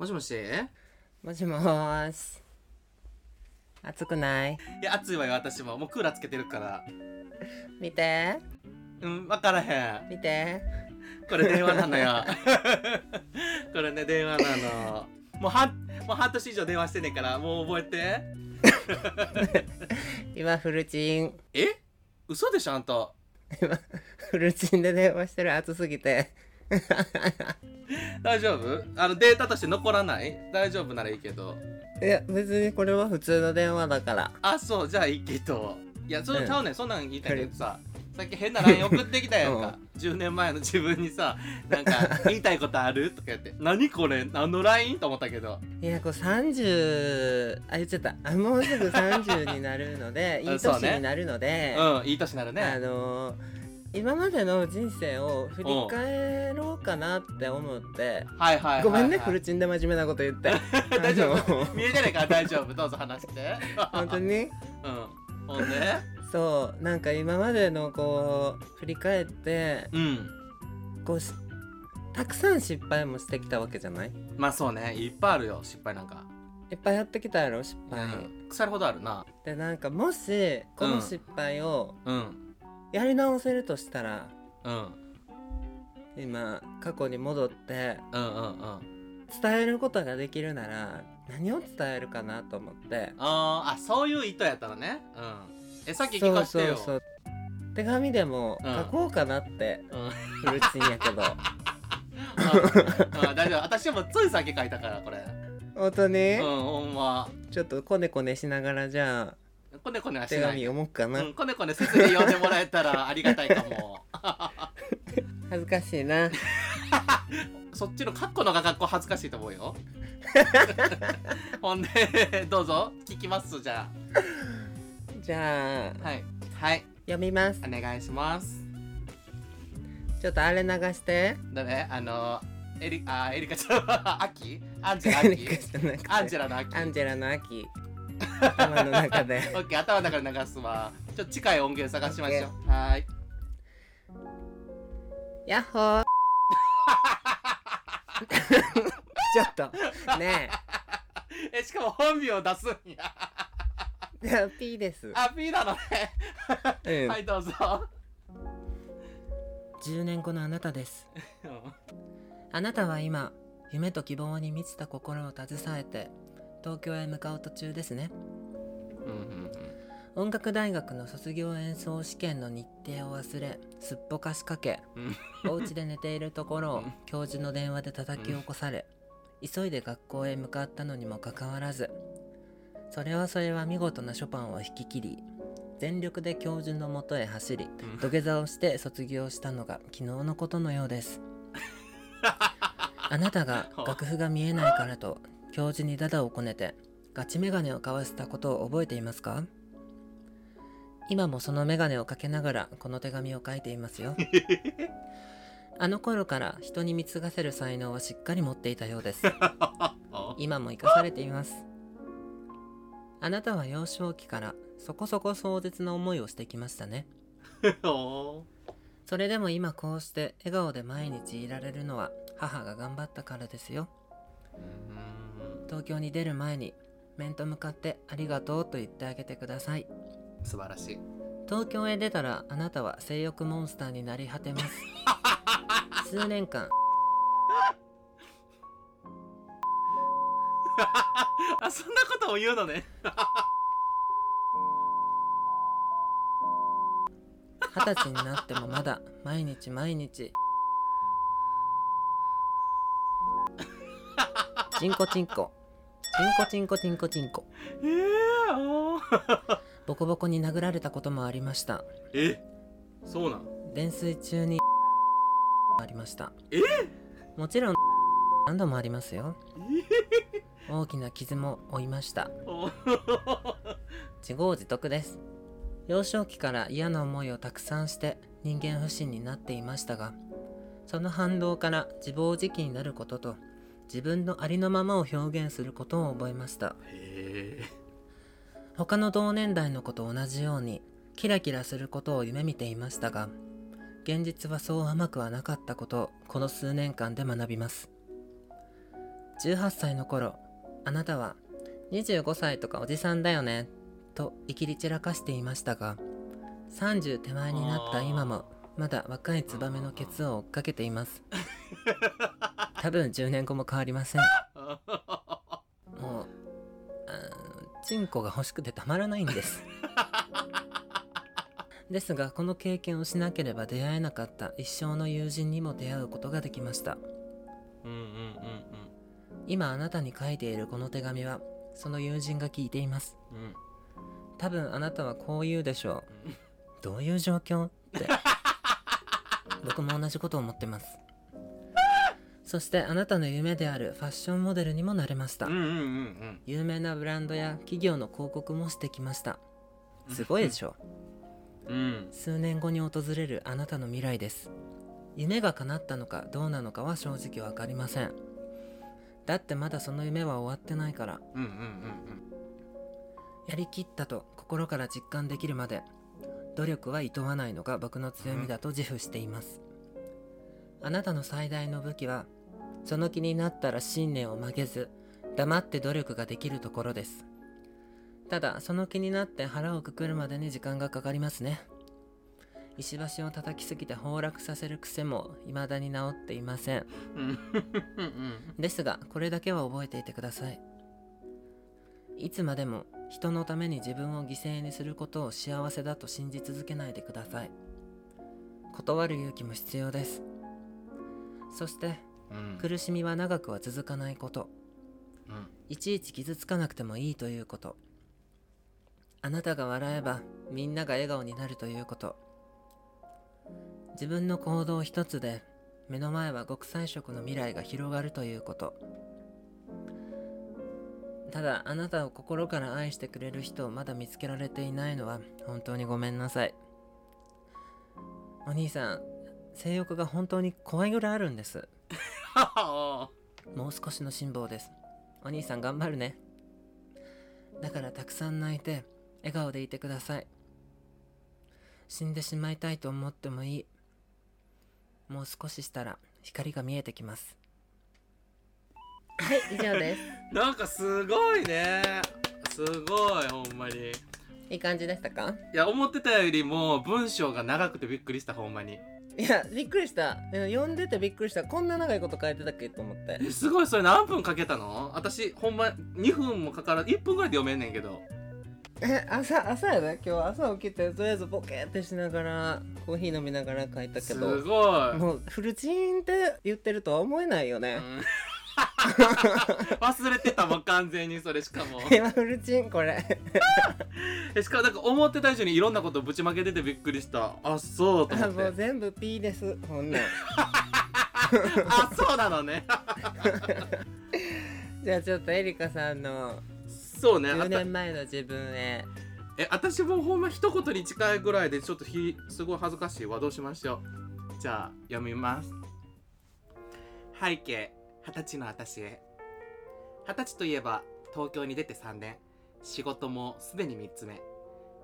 もしもし？いもしもーし。暑くない？や暑いわよ私も。もうクーラーつけてるから。見て。うん分からへん。見て。これ電話なのよ。これね電話なの。もう半もう半年以上電話してんねんからもう覚えて。今フルチン。え？嘘でしょあんた。今フルチンで電話してる。暑すぎて。大丈夫？あのデータとして残らない？大丈夫ならいいけど。いや別にこれは普通の電話だから。あそうじゃあいいけど。いやそううん。ちゃうねん。そんなん言いたいけどささっき変な LINE 送ってきたやんか、10年前の自分にさなんか言いたいことある？とか言って。何これ？何の LINE? と思ったけど。いやこう30あ言っちゃった。あもうすぐ30になるので いい年になるので、うんいい年なるね。あのー今までの人生を振り返ろうかなって思って、はいはいはい、はい、ごめんねフルチンで真面目なこと言って。大丈あ夫の。見えてないから大丈夫。どうぞ話して。本当に？うん。ほんで？そうなんか今までのこう振り返ってうん。こうしたくさん失敗もしてきたわけじゃない？まあそうね。いっぱいあるよ失敗なんか。いっぱいやってきたやろ失敗、うん。腐るほどあるな。でなんかもしこの失敗をうんやり直せるとしたら、うん。今過去に戻ってうんうんうん。伝えることができるなら何を伝えるかなと思って。あーあそういう意図やったのね。うん。えさっき聞かせてよ。そうそう手紙でもうん。書こうかなって、うん。フルチンやけど。ああ大丈夫。私もついさっき書いたからこれ。本当に、うんほんま。ちょっとコネコネしながらじゃこねこねはあ手紙しない読もうかな、うん、こねこねせずに読んでもらえたらありがたいかも。恥ずかしいな。そっちのカッコのが学校恥ずかしいと思うよ。ほんでどうぞ。聞きますじゃじゃああはい。はい。読みます。お願いします。ちょっとあれ流して。だねあのエリあエリカちゃん。はアキ。アンジェラアキ。アンジェラのアキ。アンジェラの秋頭の中で。オッケー頭の中で流すわ。ちょっと近い音源探しましょう。はーい。ヤッホー。ちょっと。ねえ。しかも本名を出すんや。えいや P です、あ P なのね。うん。はいどうぞ。10年後のあなたです。うん。あなたは今夢と希望に満ちた心を携えて東京へ向かう途中ですね。うんうん音楽大学の卒業演奏試験の日程を忘れすっぽかしかけうん。お家で寝ているところをうん。教授の電話で叩き起こされ急いで学校へ向かったのにもかかわらずそれはそれは見事なショパンを弾き切り全力で教授のもとへ走りうん。土下座をして卒業したのが昨日のことのようです。あなたが楽譜が見えないからと教授にダダをこねてガチメガネを交わしたことを覚えていますか？今もそのメガネをかけながらこの手紙を書いていますよ。あの頃から人に貢がせる才能はしっかり持っていたようです。今も生かされています。あなたは幼少期からそこそこ壮絶な思いをしてきましたね。それでも今こうして笑顔で毎日いられるのは母が頑張ったからですよ。うん東京に出る前に面と向かってありがとうと言ってあげてください。素晴らしい。東京へ出たらあなたは性欲モンスターになり果てます。数年間。あそんなことも言うのね。二十歳になってもまだ毎日毎日。チンコチンコ。チンコチンコチンコチンコ。えー、おー。ボコボコに殴られたこともありました。えそうなん？泥酔中にありました。え？もちろん何度もありますよ。大きな傷も負いました。お自業自得です。幼少期から嫌な思いをたくさんして人間不信になっていましたがその反動から自暴自棄になることと自分のありのままを表現することを覚えました。へ他の同年代の子と同じようにキラキラすることを夢見ていましたが現実はそう甘くはなかったことをこの数年間で学びます。18歳の頃あなたは25歳とかおじさんだよねといきり散らかしていましたが30手前になった今もまだ若いツバメのケツを追っかけています 多分10年後も変わりません。もうあーチンコが欲しくてたまらないんです。ですがこの経験をしなければ出会えなかった一生の友人にも出会うことができました。うんうんうん今あなたに書いているこの手紙はその友人が聞いています。うん。うん多分あなたはこう言うでしょう。どういう状況？って。僕も同じことを思ってますそしてあなたの夢であるファッションモデルにもなれました。うんうんうん有名なブランドや企業の広告もしてきました。すごいでしょ。うん。うん数年後に訪れるあなたの未来です。夢が叶ったのかどうなのかは正直わかりません。だってまだその夢は終わってないから。うんうんうんやりきったと心から実感できるまで努力はいとわないのが僕の強みだと自負しています。あなたの最大の武器はその気になったら信念を曲げず黙って努力ができるところです。ただその気になって腹をくくるまでに時間がかかりますね。石橋を叩きすぎて崩落させる癖も未だに治っていません。ですがこれだけは覚えていてください。いつまでも人のために自分を犠牲にすることを幸せだと信じ続けないでください。断る勇気も必要です。そしてうん。苦しみは長くは続かないこと。うん。いちいち傷つかなくてもいいということ。あなたが笑えばみんなが笑顔になるということ。自分の行動一つで目の前は極彩色の未来が広がるということ。ただあなたを心から愛してくれる人をまだ見つけられていないのは本当にごめんなさい。お兄さん性欲が本当に怖いぐらいあるんです もう少しの辛抱です。お兄さん頑張るね。だからたくさん泣いて、笑顔でいてください。死んでしまいたいと思ってもいい。もう少ししたら光が見えてきます。はい、以上です。なんかすごいねすごいほんまにいい感じでしたか？いや思ってたよりも文章が長くてびっくりしたほんまにいや、びっくりした。読んでてびっくりした。こんな長いこと書いてたっけと思って。えすごいそれ何分かけたの？私ほんま2分もかからず1分ぐらいで読めんねんけどえ、朝、朝やね。今日朝起きて、とりあえずボケーってしながら、コーヒー飲みながら書いたけすど。ごい、もうフルチーンって言ってるとは思えないよね。うん 忘れてたもん完全にそれしかも 今フルチンこれ。えしかもなんか思ってた以上にいろんなことぶちまけててびっくりしたあそうと思あもうって全部 P です。こんなん。あそうなのねじゃあちょっとエリカさんの10そうねあた年前の自分へ。え私もほんま一言に近いぐらいでちょっとひすごい恥ずかしいわどうしましょうじゃあ読みます背景二十歳の私へ。二十歳といえば東京に出て3年。仕事もすでに3つ目、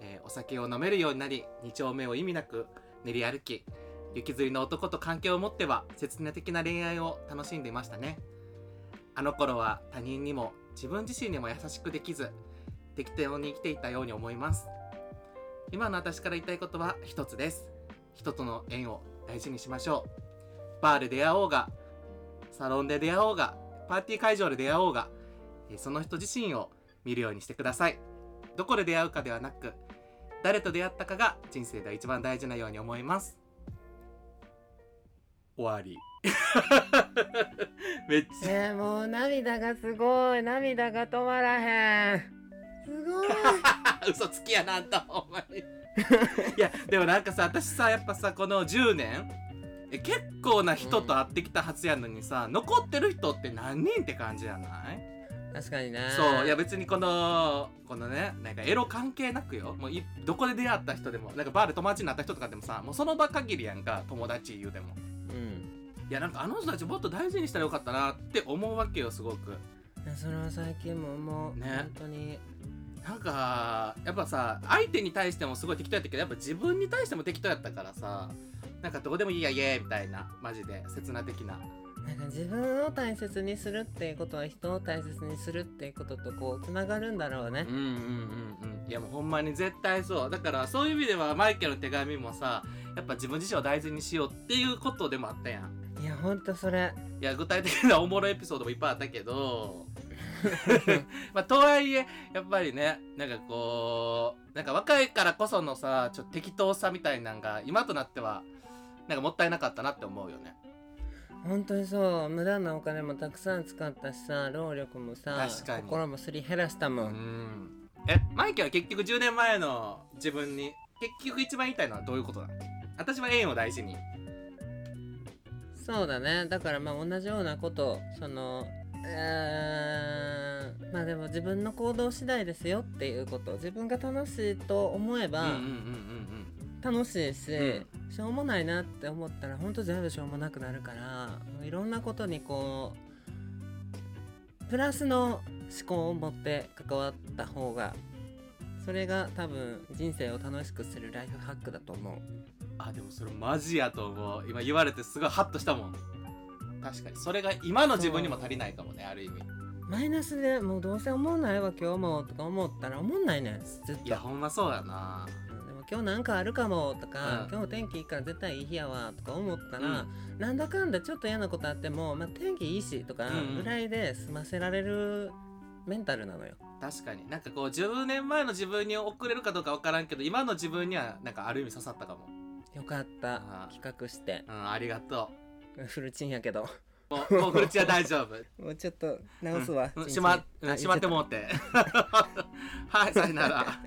えーお酒を飲めるようになり2丁目を意味なく練り歩き雪吊りの男と関係を持っては切な的な恋愛を楽しんでいましたね。あの頃は他人にも自分自身にも優しくできず適当に生きていたように思います。今の私から言いたいことは一つです。人との縁を大事にしましょう。バーで出会おうがサロンで出会おうがパーティー会場で出会おうがえーその人自身を見るようにしてくださいどこで出会うかではなく誰と出会ったかが人生で一番大事なように思います終わり めっちゃえー、もう涙がすごい。涙が止まらへん。すごい。嘘つきやなんとほんまに いやでもなんかさ私さやっぱさこの10年え結構な人と会ってきたはずやのにさ、残ってる人って何人って感じじゃない？確かにね。そういや別にこのこのねなんかエロ関係なくよもういどこで出会った人でもなんかバーで友達になった人とかでもさもうその場限りやんか友達言うてもうん。いやなんかあの人たちもっと大事にしたらよかったなって思うわけよすごくいやそれは最近ももう、ね本当に。なんかやっぱさ相手に対してもすごい適当やったけどやっぱ自分に対しても適当やったからさなんかどうでもいいやイエーイみたいなマジで刹那的な。なんか自分を大切にするっていうことは人を大切にするっていうこととこうつながるんだろうね。うんうんうんうん。いやもうほんまに絶対そう。だからそういう意味ではマイケルの手紙もさやっぱ自分自身を大事にしようっていうことでもあったやん。いやほんとそれ。いや具体的なおもろいエピソードもいっぱいあったけど まあとはいえやっぱりねなんかこうなんか若いからこそのさちょっと適当さみたいなんが今となってはなんかもったいなかったなって思うよね。本当にそう。無駄なお金もたくさん使ったしさ労力もさ心もすり減らしたも、うんん。えマイケルは結局10年前の自分に結局一番言いたいのはどういうことなの？私は縁を大事に。そうだね。だからまあ同じようなことそのえーまあでも自分の行動次第ですよっていうこと自分が楽しいと思えば楽しいし、うしょうもないなって思ったらほんと全部しょうもなくなるからいろんなことにこうプラスの思考を持って関わった方がそれが多分人生を楽しくするライフハックだと思う。あでもそれマジやと思う。今言われてすごいハッとしたもん。確かに。それが今の自分にも足りないかもねある意味マイナスでもうどうせ思んないわ今日もとか思ったら思んないねんずっと。いやほんまそうやな。でも今日なんかあるかもとか、うん。今日天気いいから絶対いい日やわとか思ったら、なんだかんだちょっと嫌なことあっても、まあ、天気いいしとかうんうん。ぐらいで済ませられるメンタルなのよ。確かに。なんかこう10年前の自分に送れるかどうか分からんけど今の自分にはなんかある意味刺さったかも。よかった。企画して。うんありがと フルチンやけど。うもうもうフルチは大丈夫。もうちょっと直すわ、うん。しま、しまって言もうて。はいさよなら